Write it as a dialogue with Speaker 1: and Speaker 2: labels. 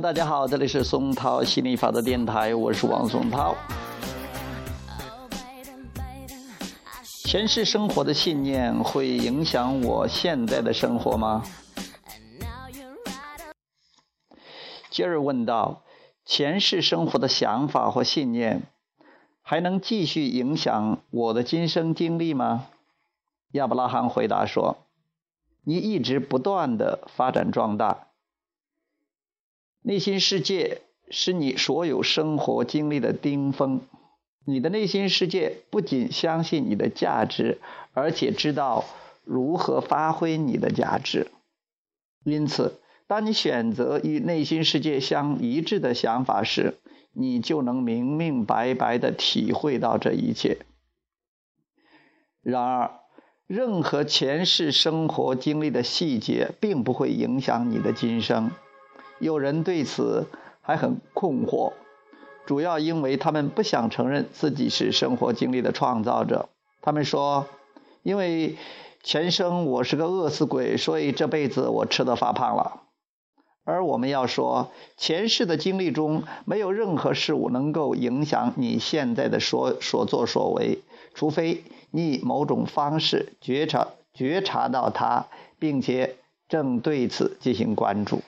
Speaker 1: 大家好，这里是松涛心理法的电台，我是王松涛。前世生活的信念会影响我现在的生活吗？杰尔问道：“前世生活的想法或信念，还能继续影响我的今生经历吗？”亚伯拉罕回答说：“你一直不断的发展壮大，内心世界是你所有生活经历的巅峰。你的内心世界不仅相信你的价值，而且知道如何发挥你的价值。因此。”当你选择与内心世界相一致的想法时，你就能明明白白的体会到这一切。然而，任何前世生活经历的细节并不会影响你的今生。有人对此还很困惑，主要因为他们不想承认自己是生活经历的创造者。他们说：“因为前生我是个饿死鬼，所以这辈子我吃的发胖了。”而我们要说，前世的经历中没有任何事物能够影响你现在的所所作所为，除非你以某种方式觉察觉察到它，并且正对此进行关注。